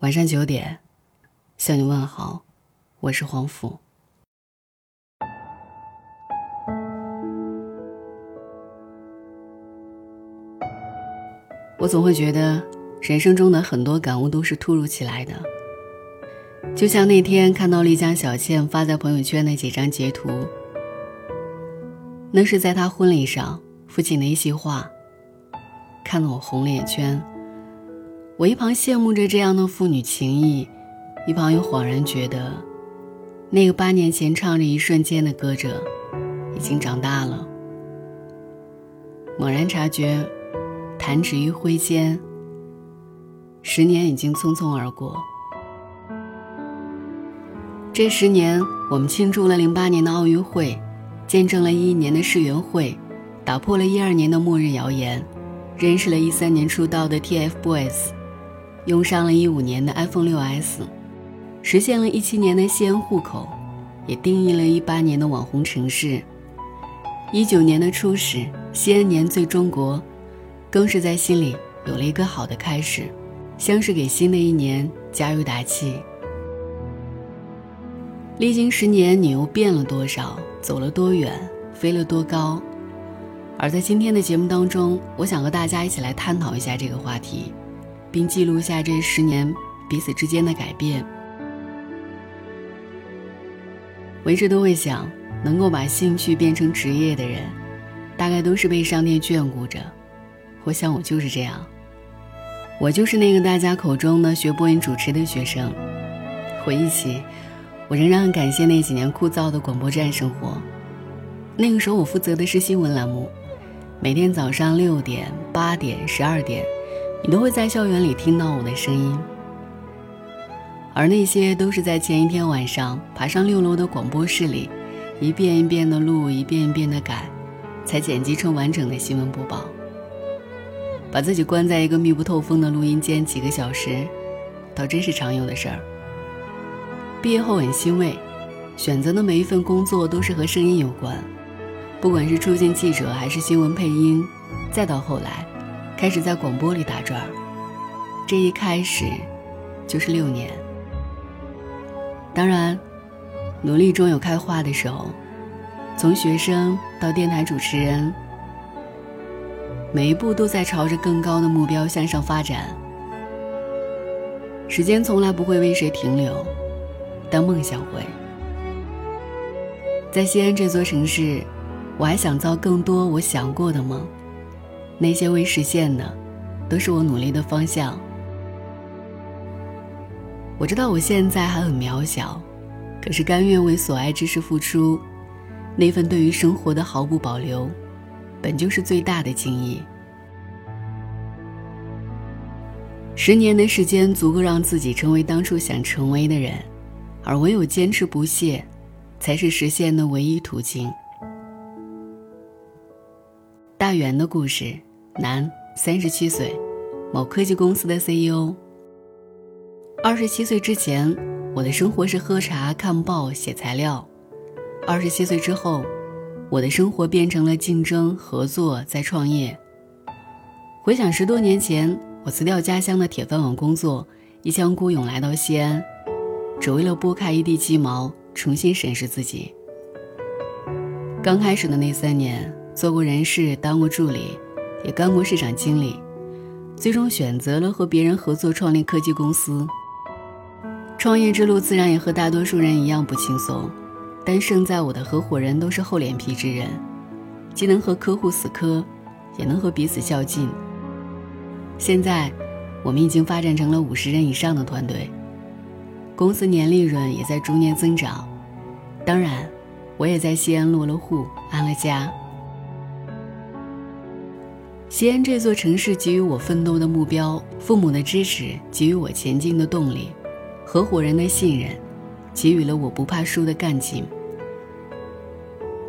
晚上九点，向你问好，我是黄甫。我总会觉得，人生中的很多感悟都是突如其来的。就像那天看到丽江小倩发在朋友圈的几张截图，那是在她婚礼上父亲的一席话，看得我红了眼圈。我一旁羡慕着这样的父女情谊，一旁又恍然觉得，那个八年前唱着一瞬间的歌者，已经长大了。猛然察觉，弹指一挥间，十年已经匆匆而过。这十年，我们庆祝了零八年的奥运会，见证了一一年的世园会，打破了一二年的末日谣言，认识了一三年出道的 TFBOYS。用上了一五年的 iPhone 6s，实现了一七年的西安户口，也定义了一八年的网红城市。一九年的初始，西安年最中国，更是在心里有了一个好的开始，像是给新的一年加油打气。历经十年，你又变了多少？走了多远？飞了多高？而在今天的节目当中，我想和大家一起来探讨一下这个话题。并记录下这十年彼此之间的改变。我一直都会想，能够把兴趣变成职业的人，大概都是被上天眷顾着。我想我就是这样，我就是那个大家口中的学播音主持的学生。回忆起，我仍然很感谢那几年枯燥的广播站生活。那个时候，我负责的是新闻栏目，每天早上六点、八点、十二点。你都会在校园里听到我的声音，而那些都是在前一天晚上爬上六楼的广播室里，一遍一遍的录，一遍一遍的改，才剪辑成完整的新闻播报。把自己关在一个密不透风的录音间几个小时，倒真是常有的事儿。毕业后很欣慰，选择的每一份工作都是和声音有关，不管是出镜记者还是新闻配音，再到后来。开始在广播里打转，这一开始就是六年。当然，努力终有开花的时候。从学生到电台主持人，每一步都在朝着更高的目标向上发展。时间从来不会为谁停留，但梦想会。在西安这座城市，我还想造更多我想过的梦。那些未实现的，都是我努力的方向。我知道我现在还很渺小，可是甘愿为所爱之事付出，那份对于生活的毫不保留，本就是最大的敬意。十年的时间足够让自己成为当初想成为的人，而唯有坚持不懈，才是实现的唯一途径。大圆的故事。男，三十七岁，某科技公司的 CEO。二十七岁之前，我的生活是喝茶、看报、写材料；二十七岁之后，我的生活变成了竞争、合作、在创业。回想十多年前，我辞掉家乡的铁饭碗工作，一腔孤勇来到西安，只为了拨开一地鸡毛，重新审视自己。刚开始的那三年，做过人事，当过助理。也干过市场经理，最终选择了和别人合作创立科技公司。创业之路自然也和大多数人一样不轻松，但胜在我的合伙人都是厚脸皮之人，既能和客户死磕，也能和彼此较劲。现在，我们已经发展成了五十人以上的团队，公司年利润也在逐年增长。当然，我也在西安落了户，安了家。西安这座城市给予我奋斗的目标，父母的支持给予我前进的动力，合伙人的信任给予了我不怕输的干劲。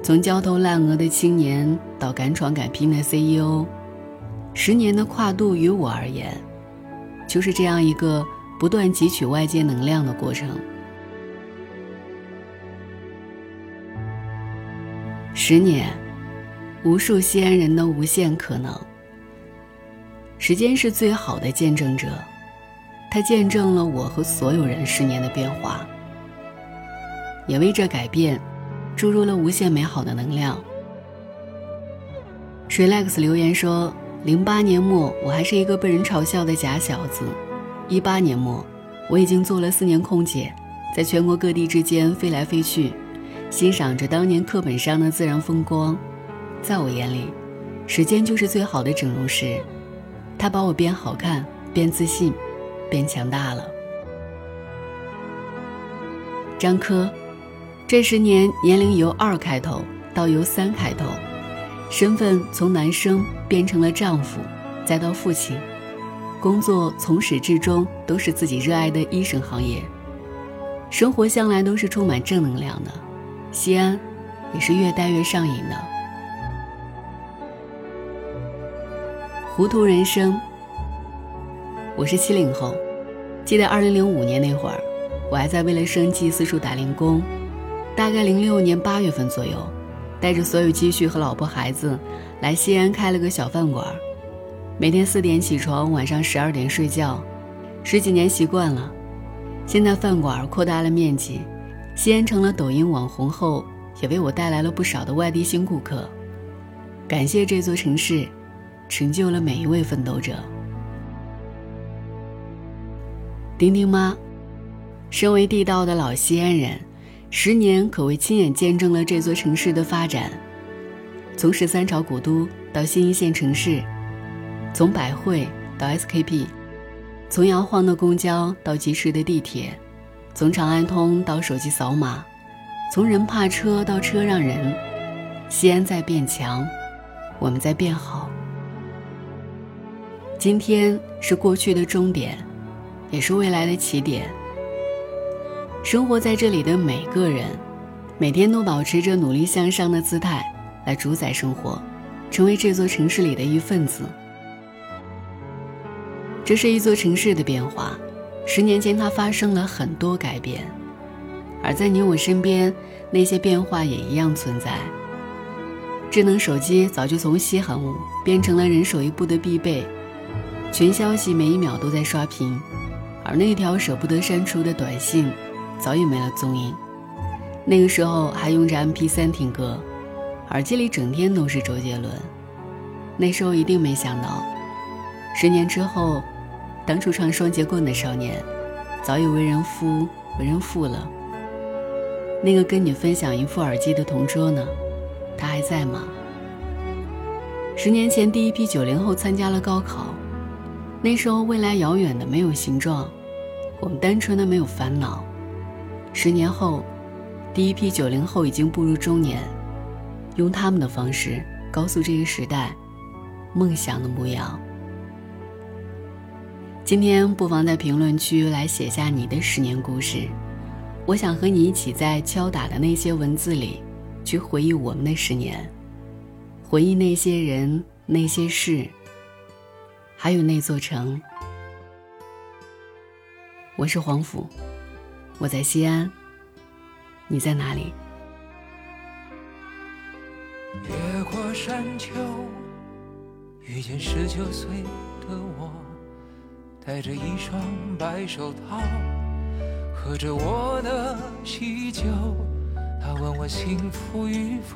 从焦头烂额的青年到敢闯敢拼的 CEO，十年的跨度于我而言，就是这样一个不断汲取外界能量的过程。十年，无数西安人的无限可能。时间是最好的见证者，它见证了我和所有人十年的变化，也为这改变注入了无限美好的能量。Relax 留言说：“零八年末，我还是一个被人嘲笑的假小子；一八年末，我已经做了四年空姐，在全国各地之间飞来飞去，欣赏着当年课本上的自然风光。在我眼里，时间就是最好的整容师，他把我变好看，变自信。”变强大了。张科，这十年年龄由二开头到由三开头，身份从男生变成了丈夫，再到父亲，工作从始至终都是自己热爱的医生行业，生活向来都是充满正能量的，西安也是越待越上瘾的。糊涂人生。我是七零后，记得二零零五年那会儿，我还在为了生计四处打零工。大概零六年八月份左右，带着所有积蓄和老婆孩子，来西安开了个小饭馆。每天四点起床，晚上十二点睡觉，十几年习惯了。现在饭馆扩大了面积，西安成了抖音网红后，也为我带来了不少的外地新顾客。感谢这座城市，成就了每一位奋斗者。丁丁妈，身为地道的老西安人，十年可谓亲眼见证了这座城市的发展。从十三朝古都到新一线城市，从百汇到 SKP，从摇晃的公交到及时的地铁，从长安通到手机扫码，从人怕车到车让人，西安在变强，我们在变好。今天是过去的终点。也是未来的起点。生活在这里的每个人，每天都保持着努力向上的姿态来主宰生活，成为这座城市里的一份子。这是一座城市的变化，十年间它发生了很多改变，而在你我身边，那些变化也一样存在。智能手机早就从稀罕物变成了人手一部的必备，群消息每一秒都在刷屏。而那条舍不得删除的短信，早已没了踪影。那个时候还用着 MP3 听歌，耳机里整天都是周杰伦。那时候一定没想到，十年之后，当初唱双截棍的少年，早已为人夫、为人父了。那个跟你分享一副耳机的同桌呢？他还在吗？十年前，第一批九零后参加了高考，那时候未来遥远的没有形状。我们单纯的没有烦恼。十年后，第一批九零后已经步入中年，用他们的方式告诉这个时代梦想的模样。今天不妨在评论区来写下你的十年故事，我想和你一起在敲打的那些文字里，去回忆我们的十年，回忆那些人、那些事，还有那座城。我是黄甫，我在西安，你在哪里？越过山丘，遇见十九岁的我，戴着一双白手套，喝着我的喜酒。他问我幸福与否，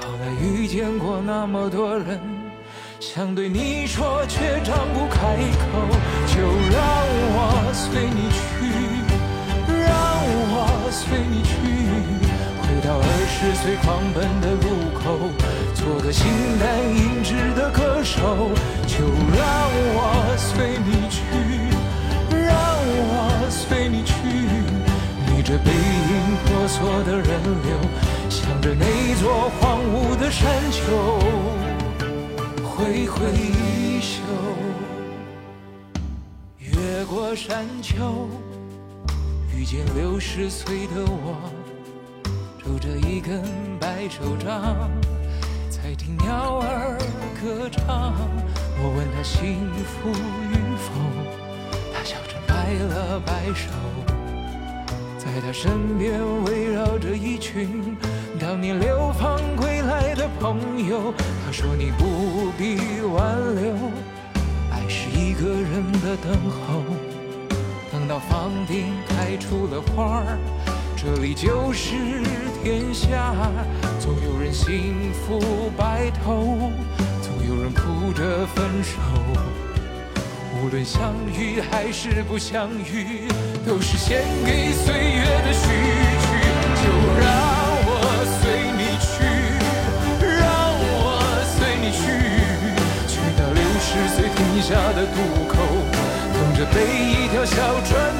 后来遇见过那么多人。想对你说，却张不开口，就让我随你去，让我随你去，回到二十岁狂奔的路口，做个形单影只的歌手，就让我随你去，让我随你去，逆着背影婆娑的人流，着那座荒芜的山丘挥挥衣袖，越过山丘，遇见六十岁的我，拄着一根白手杖，在听鸟儿歌唱。我问他幸福与否，他笑着摆了摆手，在他身边围绕着一群当年流放归来的朋友。他说你不必挽留。爱是一个人的等候，等到房顶开出了花儿，这里就是天下。总有人幸福白头，总有人哭着分手。无论相遇还是不相遇，都是献给岁月的渡口，等着被一条小船